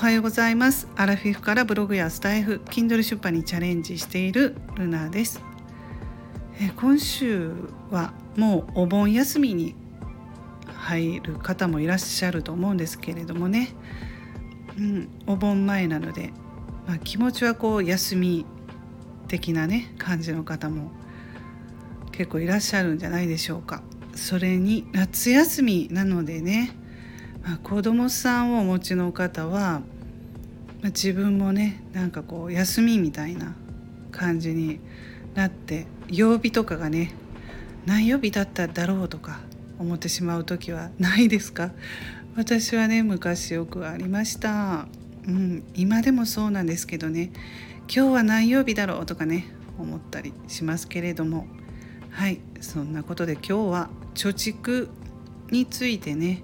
はようございます。アラフィフからブログやスタイフ Kindle 出版にチャレンジしているルナです。え今週はもうお盆休みに入る方もいらっしゃると思うんですけれどもね、うん、お盆前なので、まあ、気持ちはこう休み的なね感じの方も結構いらっしゃるんじゃないでしょうか。それに夏休みなのでねまあ、子供さんをお持ちの方は、ま、自分もねなんかこう休みみたいな感じになって曜日とかがね何曜日だっただろうとか思ってしまう時はないですか？私はね昔よくありました、うん、今でもそうなんですけどね今日は何曜日だろうとかね思ったりしますけれどもはいそんなことで今日は貯蓄についてね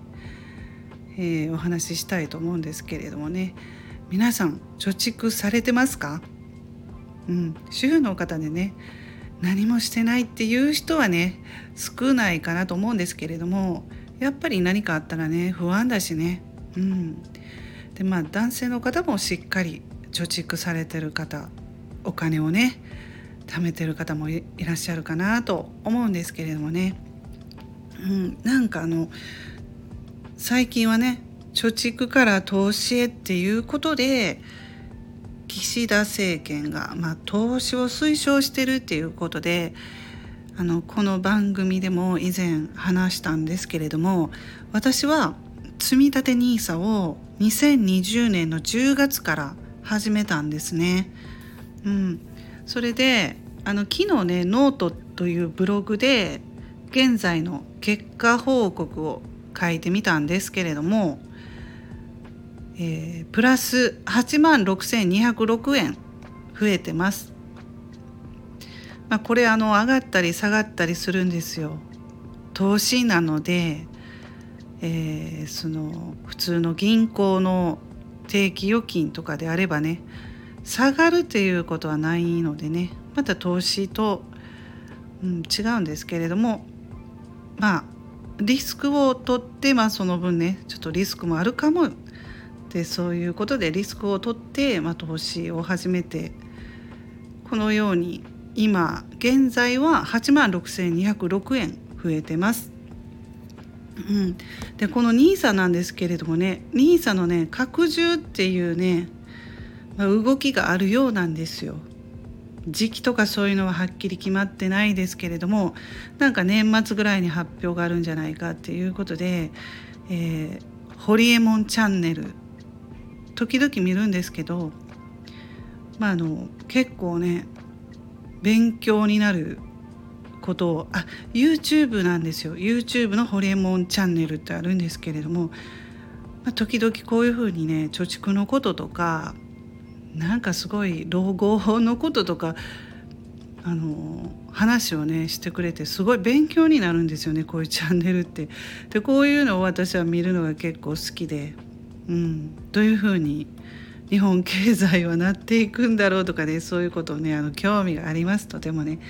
えー、お話ししたいと思うんですけれどもね。皆さん貯蓄されてますか？うん。主婦の方でね何もしてないっていう人はね少ないかなと思うんですけれどもやっぱり何かあったらね不安だしね。うん。でまあ男性の方もしっかり貯蓄されてる方お金をね貯めてる方もいらっしゃるかなと思うんですけれどもね、うん、なんかあの最近はね貯蓄から投資へっていうことで岸田政権が、まあ、投資を推奨してるっていうことであのこの番組でも以前話したんですけれども私は積み立 NISA を2020年の10月から始めたんですね。うん、それであの昨日ねノートというブログで現在の結果報告を書いてみたんですけれども、えー、プラス8万6206円増えてます。まあ、これあの上がったり下がったりするんですよ。投資なので、えー、その普通の銀行の定期預金とかであればね下がるっていうことはないのでねまた投資と、うん、違うんですけれどもまあリスクを取って、まあ、その分ねちょっとリスクもあるかもでそういうことでリスクを取って、まあ、投資を始めてこのように今現在は8万6206円増えてます。うん、でこの NISA なんですけれどもね NISA のね拡充っていうね、まあ、動きがあるようなんですよ。時期とかそういうのははっきり決まってないですけれどもなんか年末ぐらいに発表があるんじゃないかっていうことで「えー、ホリエモンチャンネル」時々見るんですけど、まあ、あの結構ね勉強になることをあ YouTube なんですよ。YouTube のホリエモンチャンネルってあるんですけれども、まあ、時々こういうふうにね貯蓄のこととかなんかすごい老後のこととかあの話をねしてくれてすごい勉強になるんですよねこういうチャンネルって。でこういうのを私は見るのが結構好きで、うん、どういうふうに日本経済はなっていくんだろうとかねそういうことをねあの興味があります。とてもね。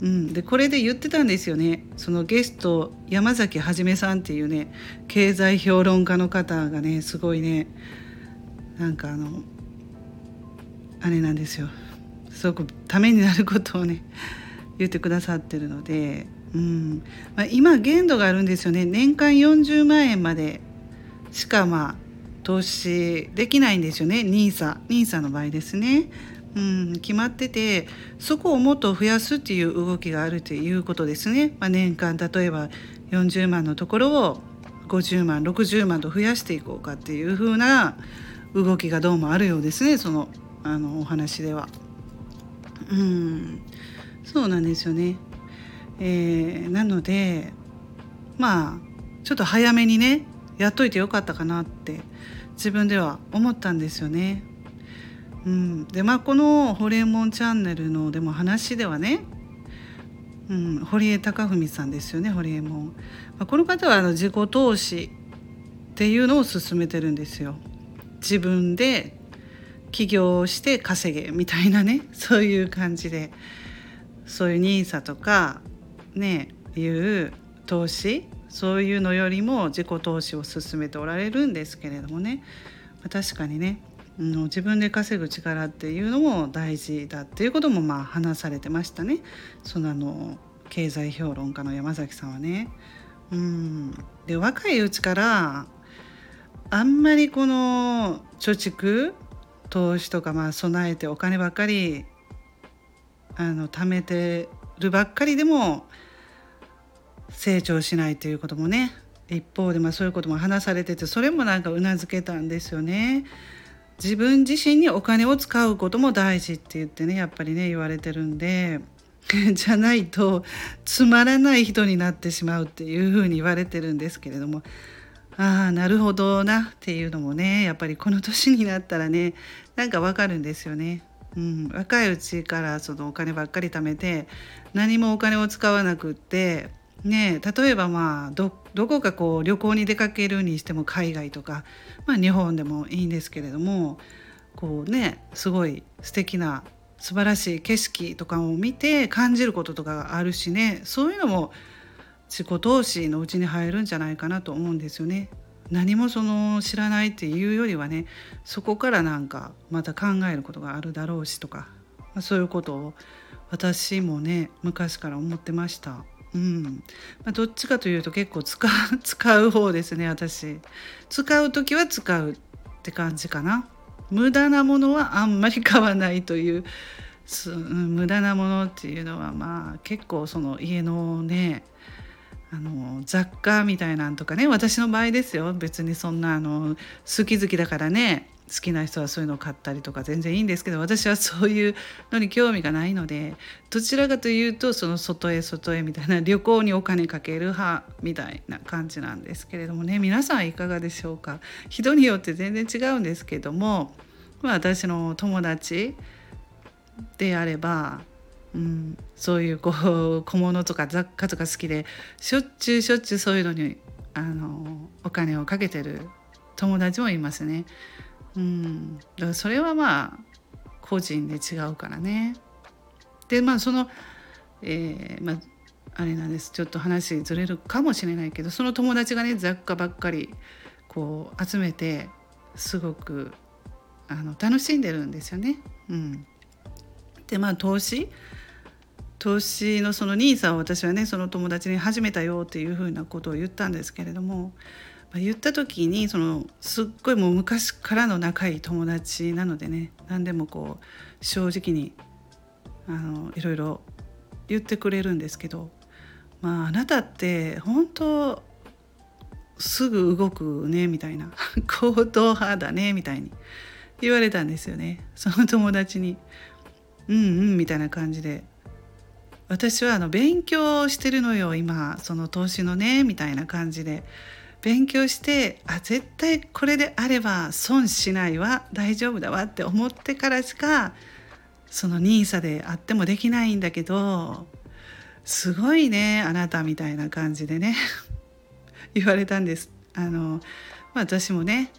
うん、でこれで言ってたんですよね。そのゲスト山崎はじめさんっていうね経済評論家の方がねすごいねなんかあのあれなんですよ。すごくためになることをね 言ってくださってるので、うん。まあ、今限度があるんですよね。年間40万円までしかまあ投資できないんですよね。NISA, NISA の場合ですね。うん、決まっててそこをもっと増やすっていう動きがあるということですね。まあ、年間例えば40万のところを50万60万と増やしていこうかっていう風な動きがどうもあるようですね。そのあのお話では。うんそうなんですよね。えー、なのでまあちょっと早めにねやっといてよかったかなって自分では思ったんですよね。うん、でまあこの「ホリエモンチャンネル」のでも話ではね、うん、堀江貴文さんですよねホリエモン。まあ、この方はあの自己投資っていうのを進めてるんですよ。自分で起業して稼げみたいなね そういう感じでそういう NISA とかねいう投資そういうのよりも自己投資を進めておられるんですけれどもね。確かにね自分で稼ぐ力っていうのも大事だっていうこともまあ話されてましたね。そのあの経済評論家の山崎さんはね。うん。で若いうちからあんまりこの貯蓄投資とかまあ備えてお金ばっかりあの貯めてるばっかりでも成長しないということもね一方でまあそういうことも話されててそれもなんかうなずけたんですよね。自分自身にお金を使うことも大事って言ってねやっぱりね言われてるんで じゃないとつまらない人になってしまうっていうふうに言われてるんですけれどもああなるほどなっていうのもねやっぱりこの年になったらねなんかわかるんですよね。うん、若いうちからそのお金ばっかり貯めて何もお金を使わなくってね例えばまあどこかこう旅行に出かけるにしても海外とか、まあ、日本でもいいんですけれどもこうねすごい素敵な素晴らしい景色とかを見て感じることとかがあるしねそういうのも自己投資のうちに入るんじゃないかなと思うんですよね。何もその知らないっていうよりはねそこからなんかまた考えることがあるだろうしとか、まあ、そういうことを私もね昔から思ってました。うんまあ、どっちかというと結構使う 使う方ですね私使う時は使うって感じかな無駄なものはあんまり買わないという無駄なものっていうのはまあ結構その家のねあの雑貨みたいなんとかね私の場合ですよ。別にそんなあの好き好きだからね好きな人はそういうのを買ったりとか全然いいんですけど私はそういうのに興味がないのでどちらかというとその外へ外へみたいな旅行にお金かける派みたいな感じなんですけれどもね。皆さんいかがでしょうか？人によって全然違うんですけども、まあ、私の友達であればうん、そういうこう 小物とか雑貨とか好きでしょっちゅうしょっちゅうそういうのにあのお金をかけてる友達もいますね。うん、だからそれはまあ個人で違うからね。でまあその、えー、まああれなんですちょっと話ずれるかもしれないけどその友達がね雑貨ばっかりこう集めてすごくあの楽しんでるんですよね。うん、でまあ投資投資のその NISA を私はねその友達に始めたよっていうふうなことを言ったんですけれども、ま、言った時にそのすっごいもう昔からの仲いい友達なのでね何でもこう正直にあのいろいろ言ってくれるんですけど、まあ、あなたって本当すぐ動くねみたいな 行動派だねみたいに言われたんですよねその友達に。うんうんみたいな感じで私はあの勉強してるのよ今その投資のねみたいな感じで勉強してあ絶対これであれば損しないわ大丈夫だわって思ってからしかその NISA であってもできないんだけどすごいねあなたみたいな感じでね 言われたんです。あの私もね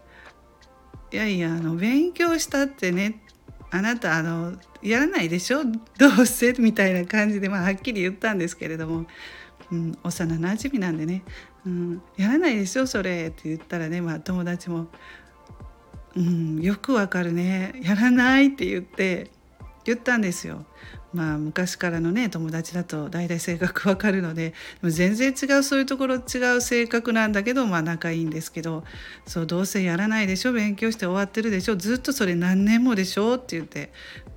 いやいやあの勉強したってねあなたあのやらないでしょ？どうせ？みたいな感じで、まあ、はっきり言ったんですけれども、うん、幼なじみなんでね、うん、やらないでしょ？それって言ったらね、まあ、友達も、うん、よくわかるね。やらないって言って言ったんですよ。まあ昔からのね友達だと大体性格わかるので全然違うそういうところ違う性格なんだけどまあ仲いいんですけどそうどうせやらないでしょ勉強して終わってるでしょずっとそれ何年もでしょって言って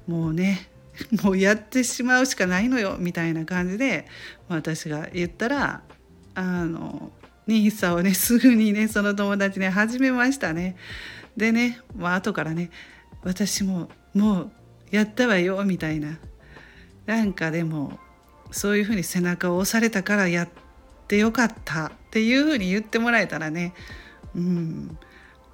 もうね もうやってしまうしかないのよみたいな感じで私が言ったらあの NISA をね すぐにねその友達ね始めましたね。でね、まあ後からね私ももうやったわよみたいななんかでもそういうふうに背中を押されたからやってよかったっていうふうに言ってもらえたらね。うん。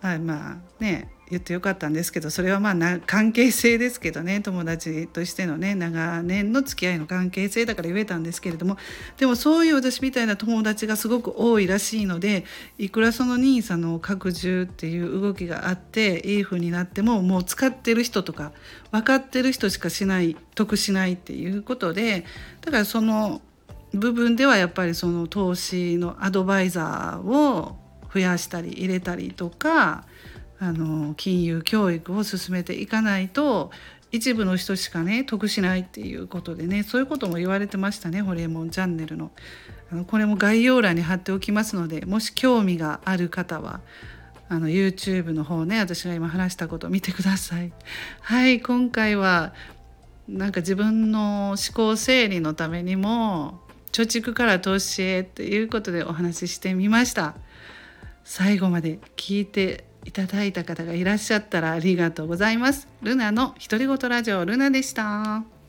まあまあね。言ってよかったんですけどそれはまあな関係性ですけどね友達としてのね長年の付き合いの関係性だから言えたんですけれどもでもそういう私みたいな友達がすごく多いらしいのでいくらその NISA の拡充っていう動きがあっていい風になってももう使ってる人とか分かってる人しかしない得しないっていうことでだからその部分ではやっぱりその投資のアドバイザーを増やしたり入れたりとかあの金融教育を進めていかないと一部の人しかね得しないっていうことでねそういうことも言われてましたねホリエモンチャンネルの。あのこれも概要欄に貼っておきますのでもし興味がある方はあの YouTube の方ね私が今話したことを見てください。はい今回はなんか自分の思考整理のためにも貯蓄から投資へっていうことでお話ししてみました最後まで聞いていただいた方がいらっしゃったらありがとうございます。ルナの独り言ラジオルナでした。